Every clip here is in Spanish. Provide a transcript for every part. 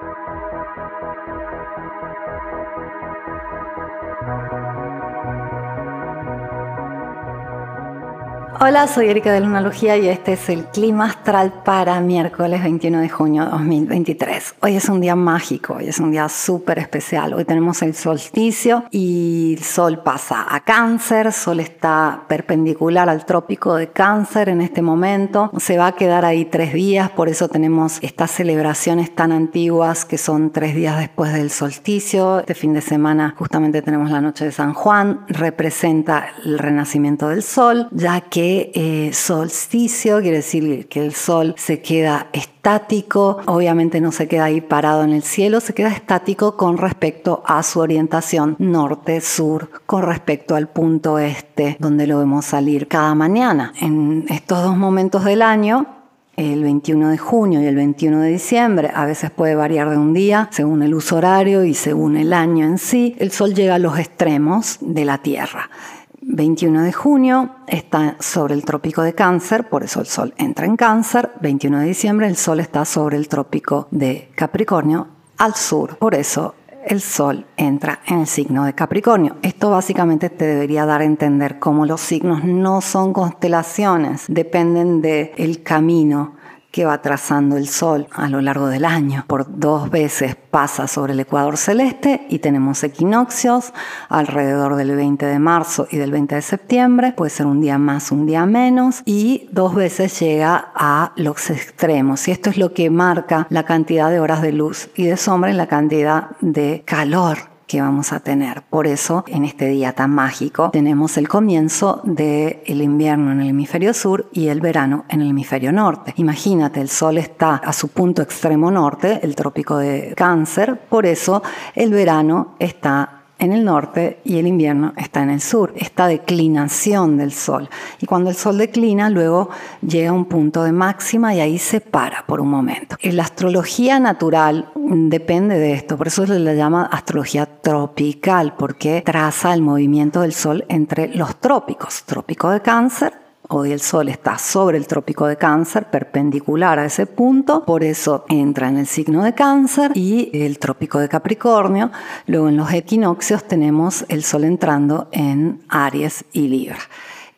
Thank you. Hola, soy Erika de Lunalogía y este es el clima astral para miércoles 21 de junio 2023. Hoy es un día mágico, hoy es un día súper especial. Hoy tenemos el solsticio y el sol pasa a cáncer, sol está perpendicular al trópico de cáncer en este momento. Se va a quedar ahí tres días, por eso tenemos estas celebraciones tan antiguas que son tres días después del solsticio. Este fin de semana justamente tenemos la noche de San Juan, representa el renacimiento del sol, ya que eh, solsticio quiere decir que el sol se queda estático, obviamente no se queda ahí parado en el cielo, se queda estático con respecto a su orientación norte-sur, con respecto al punto este, donde lo vemos salir cada mañana. En estos dos momentos del año, el 21 de junio y el 21 de diciembre, a veces puede variar de un día según el uso horario y según el año en sí, el Sol llega a los extremos de la Tierra. 21 de junio está sobre el trópico de cáncer, por eso el Sol entra en cáncer. 21 de diciembre el Sol está sobre el trópico de Capricornio al sur, por eso el Sol entra en el signo de Capricornio. Esto básicamente te debería dar a entender cómo los signos no son constelaciones, dependen del el camino que va trazando el Sol a lo largo del año. Por dos veces pasa sobre el ecuador celeste y tenemos equinoccios alrededor del 20 de marzo y del 20 de septiembre. Puede ser un día más, un día menos. Y dos veces llega a los extremos. Y esto es lo que marca la cantidad de horas de luz y de sombra y la cantidad de calor que vamos a tener. Por eso, en este día tan mágico, tenemos el comienzo del invierno en el hemisferio sur y el verano en el hemisferio norte. Imagínate, el sol está a su punto extremo norte, el trópico de cáncer, por eso el verano está en el norte y el invierno está en el sur. Esta declinación del sol. Y cuando el sol declina, luego llega a un punto de máxima y ahí se para por un momento. La astrología natural depende de esto, por eso se le llama astrología tropical, porque traza el movimiento del sol entre los trópicos. Trópico de cáncer Hoy el Sol está sobre el trópico de cáncer, perpendicular a ese punto, por eso entra en el signo de cáncer y el trópico de Capricornio. Luego en los equinoccios tenemos el Sol entrando en Aries y Libra.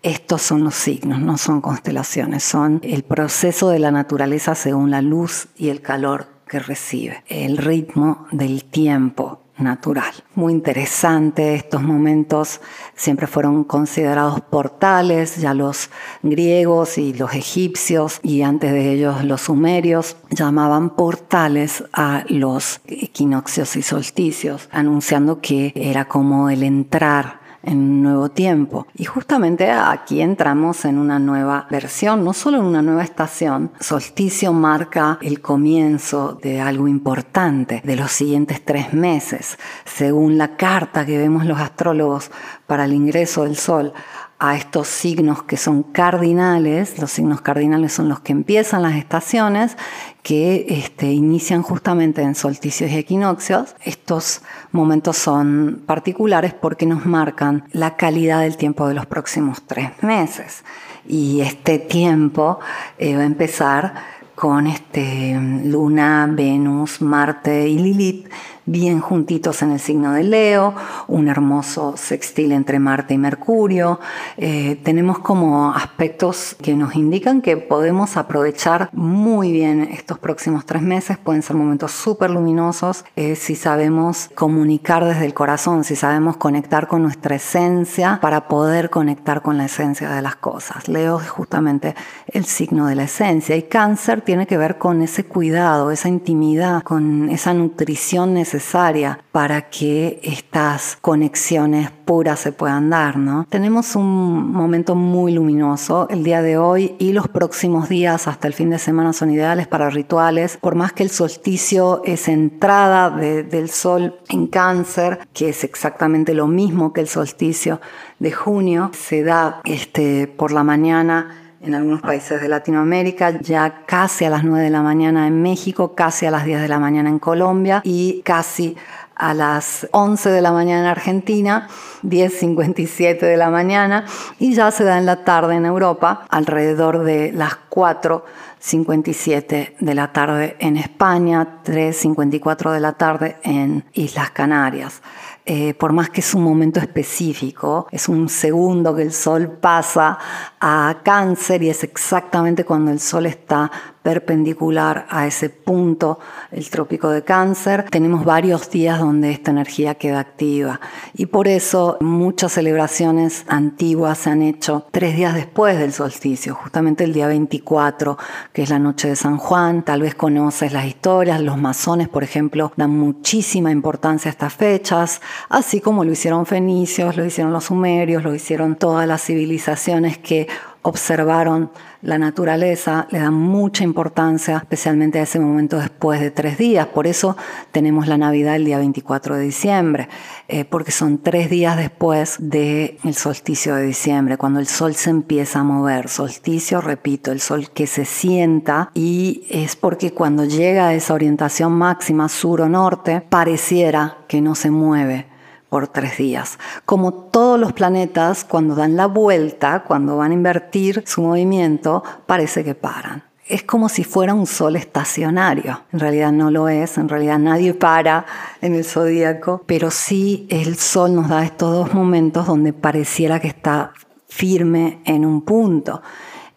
Estos son los signos, no son constelaciones, son el proceso de la naturaleza según la luz y el calor que recibe, el ritmo del tiempo natural. Muy interesante, estos momentos siempre fueron considerados portales, ya los griegos y los egipcios y antes de ellos los sumerios llamaban portales a los equinoccios y solsticios, anunciando que era como el entrar en un nuevo tiempo. Y justamente aquí entramos en una nueva versión, no solo en una nueva estación. Solsticio marca el comienzo de algo importante de los siguientes tres meses. Según la carta que vemos los astrólogos para el ingreso del Sol a estos signos que son cardinales, los signos cardinales son los que empiezan las estaciones, que este, inician justamente en solsticios y equinoccios. Estos momentos son particulares porque nos marcan la calidad del tiempo de los próximos tres meses. Y este tiempo eh, va a empezar con este, Luna, Venus, Marte y Lilith bien juntitos en el signo de Leo, un hermoso sextil entre Marte y Mercurio. Eh, tenemos como aspectos que nos indican que podemos aprovechar muy bien estos próximos tres meses. Pueden ser momentos súper luminosos eh, si sabemos comunicar desde el corazón, si sabemos conectar con nuestra esencia para poder conectar con la esencia de las cosas. Leo es justamente el signo de la esencia y cáncer tiene que ver con ese cuidado, esa intimidad, con esa nutrición necesaria para que estas conexiones puras se puedan dar, ¿no? Tenemos un momento muy luminoso el día de hoy y los próximos días hasta el fin de semana son ideales para rituales, por más que el solsticio es entrada del sol en cáncer, que es exactamente lo mismo que el solsticio de junio, se da este, por la mañana en algunos países de Latinoamérica, ya casi a las 9 de la mañana en México, casi a las 10 de la mañana en Colombia y casi a las 11 de la mañana en Argentina, 10.57 de la mañana, y ya se da en la tarde en Europa, alrededor de las 4.57 de la tarde en España, 3.54 de la tarde en Islas Canarias. Eh, por más que es un momento específico, es un segundo que el sol pasa a cáncer y es exactamente cuando el sol está perpendicular a ese punto, el trópico de cáncer, tenemos varios días donde esta energía queda activa. Y por eso muchas celebraciones antiguas se han hecho tres días después del solsticio, justamente el día 24, que es la noche de San Juan. Tal vez conoces las historias, los masones, por ejemplo, dan muchísima importancia a estas fechas, así como lo hicieron fenicios, lo hicieron los sumerios, lo hicieron todas las civilizaciones que observaron la naturaleza, le dan mucha importancia, especialmente a ese momento después de tres días. Por eso tenemos la Navidad el día 24 de diciembre, eh, porque son tres días después del solsticio de diciembre, cuando el sol se empieza a mover. Solsticio, repito, el sol que se sienta y es porque cuando llega a esa orientación máxima sur o norte, pareciera que no se mueve por tres días. Como todos los planetas, cuando dan la vuelta, cuando van a invertir su movimiento, parece que paran. Es como si fuera un sol estacionario. En realidad no lo es, en realidad nadie para en el zodíaco, pero sí el sol nos da estos dos momentos donde pareciera que está firme en un punto.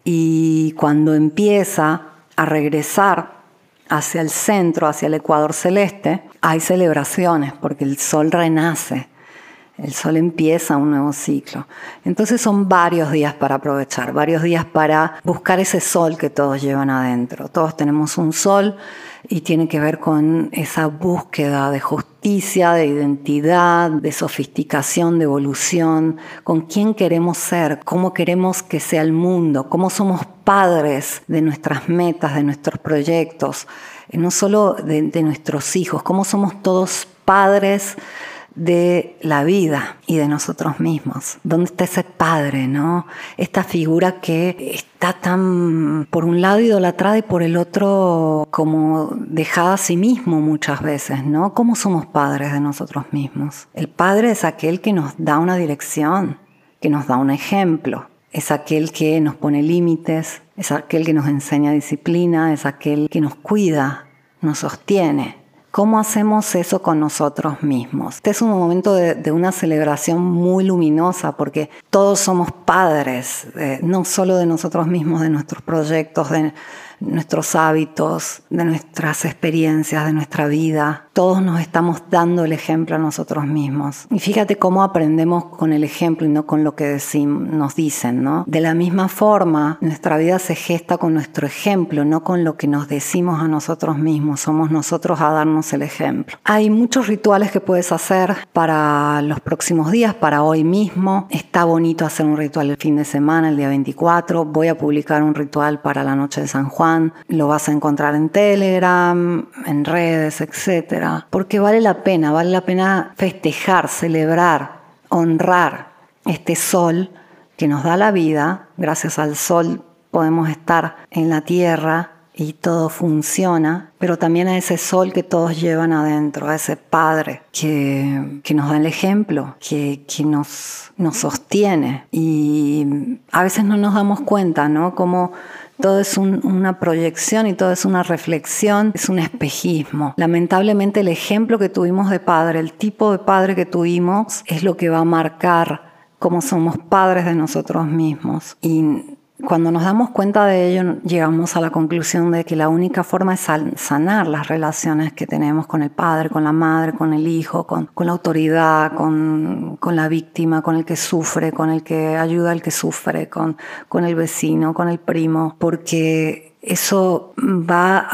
Y cuando empieza a regresar hacia el centro, hacia el ecuador celeste, hay celebraciones porque el sol renace, el sol empieza un nuevo ciclo. Entonces son varios días para aprovechar, varios días para buscar ese sol que todos llevan adentro. Todos tenemos un sol y tiene que ver con esa búsqueda de justicia, de identidad, de sofisticación, de evolución, con quién queremos ser, cómo queremos que sea el mundo, cómo somos padres de nuestras metas, de nuestros proyectos, eh, no solo de, nuestros hijos, cómo somos todos padres de la vida y de nosotros mismos. ¿Dónde está ese padre, no? Esta figura que está tan, por un lado, idolatrada y por el otro, como dejada a sí mismo muchas veces, ¿no? ¿Cómo somos padres de nosotros mismos? El padre es aquel que nos da una dirección, que nos da un ejemplo, es aquel que nos pone límites, es aquel que nos enseña disciplina, es aquel que nos cuida, nos sostiene. ¿Cómo hacemos eso con nosotros mismos? Este es un momento de, una celebración muy luminosa porque todos somos padres, eh, no solo de nosotros mismos, de nuestros proyectos, de nuestros hábitos, de nuestras experiencias, de nuestra vida. Todos nos estamos dando el ejemplo a nosotros mismos. Y fíjate cómo aprendemos con el ejemplo y no con lo que nos dicen, ¿no? De la misma forma, nuestra vida se gesta con nuestro ejemplo, no con lo que nos decimos a nosotros mismos. Somos nosotros a darnos el ejemplo. Hay muchos rituales que puedes hacer para los próximos días, para hoy mismo. Está bonito hacer un ritual el fin de semana, el día 24. Voy a publicar un ritual para la noche de San Juan lo vas a encontrar en Telegram, en redes, etc. Porque vale la pena, vale la pena festejar, celebrar, honrar este sol que nos da la vida. Gracias al sol podemos estar en la tierra y todo funciona, pero también a ese sol que todos llevan adentro, a ese Padre que, nos da el ejemplo, que, que nos, nos sostiene. Y a veces no nos damos cuenta, ¿no? Como todo es una proyección y todo es una reflexión, es un espejismo. Lamentablemente el ejemplo que tuvimos de padre, el tipo de padre que tuvimos, es lo que va a marcar cómo somos padres de nosotros mismos. Cuando nos damos cuenta de ello, llegamos a la conclusión de que la única forma es sanar las relaciones que tenemos con el padre, con la madre, con el hijo, con, la autoridad, con, la víctima, con el que sufre, con el que ayuda al que sufre, con, con el vecino, con el primo, porque eso va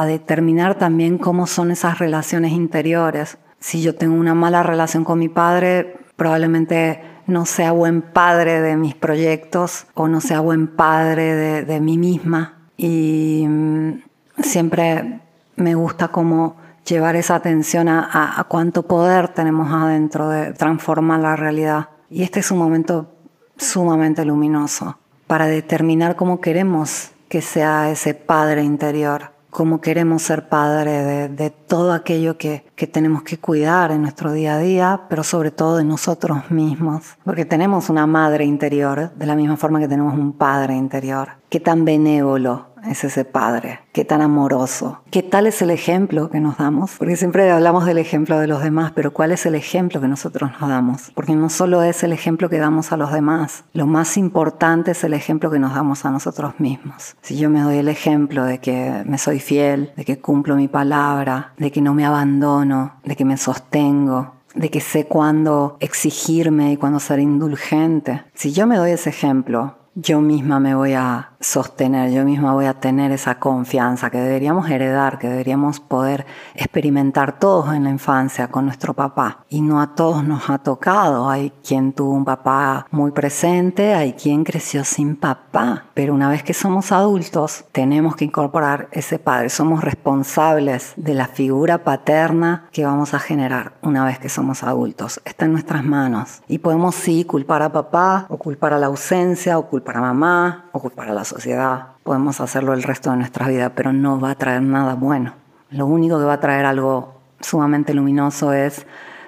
a determinar también cómo son esas relaciones interiores. Si yo tengo una mala relación con mi padre, probablemente no sea buen padre de mis proyectos o no sea buen padre de, mí misma. Y mm, siempre me gusta como llevar esa atención a, cuánto poder tenemos adentro de transformar la realidad. Y este es un momento sumamente luminoso para determinar cómo queremos que sea ese padre interior. Cómo queremos ser padre de, todo aquello que, que, tenemos que cuidar en nuestro día a día, pero sobre todo de nosotros mismos, porque tenemos una madre interior, de la misma forma que tenemos un padre interior. Qué tan benévolo es ese padre, qué tan amoroso, qué tal es el ejemplo que nos damos, porque siempre hablamos del ejemplo de los demás, pero cuál es el ejemplo que nosotros nos damos, porque no solo es el ejemplo que damos a los demás, lo más importante es el ejemplo que nos damos a nosotros mismos. Si yo me doy el ejemplo de que me soy fiel, de que cumplo mi palabra, de que no me abandono, de que me sostengo, de que sé cuándo exigirme y cuándo ser indulgente. Si yo me doy ese ejemplo, yo misma me voy a sostener, yo misma voy a tener esa confianza que deberíamos heredar, que deberíamos poder experimentar todos en la infancia con nuestro papá. Y no a todos nos ha tocado. Hay quien tuvo un papá muy presente, hay quien creció sin papá. Pero una vez que somos adultos, tenemos que incorporar ese padre. Somos responsables de la figura paterna que vamos a generar una vez que somos adultos. Está en nuestras manos. Y podemos sí culpar a papá, o culpar a la ausencia, o culpar a mamá, o culpar a la sociedad, podemos hacerlo el resto de nuestra vida, pero no va a traer nada bueno. Lo único que va a traer algo sumamente luminoso es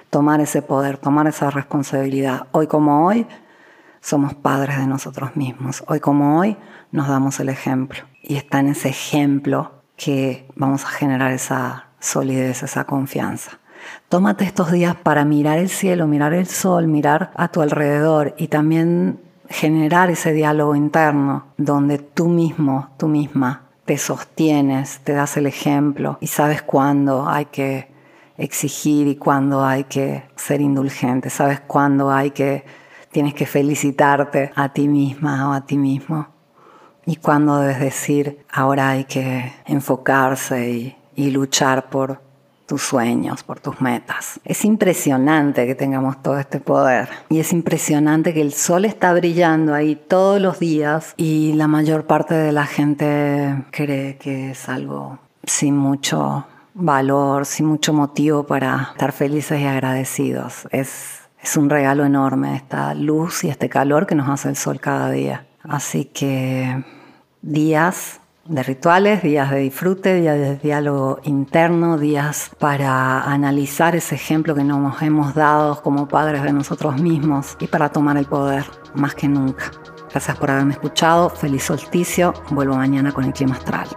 tomar ese poder, tomar esa responsabilidad. Hoy como hoy somos padres de nosotros mismos. Hoy como hoy nos damos el ejemplo. Y está en ese ejemplo que vamos a generar esa solidez, esa confianza. Tómate estos días para mirar el cielo, mirar el sol, mirar a tu alrededor y también generar ese diálogo interno donde tú mismo, tú misma, te sostienes, te das el ejemplo y sabes cuándo hay que exigir y cuándo hay que ser indulgente, sabes cuándo hay que tienes que felicitarte a ti misma o a ti mismo y cuándo debes decir ahora hay que enfocarse y, y luchar por tus sueños, por tus metas. Es impresionante que tengamos todo este poder y es impresionante que el sol está brillando ahí todos los días y la mayor parte de la gente cree que es algo sin mucho valor, sin mucho motivo para estar felices y agradecidos. Es, es un regalo enorme esta luz y este calor que nos hace el sol cada día. Así que días de rituales, días de disfrute, días de diálogo interno, días para analizar ese ejemplo que nos hemos dado como padres de nosotros mismos y para tomar el poder más que nunca. Gracias por haberme escuchado, feliz solsticio, vuelvo mañana con el clima astral.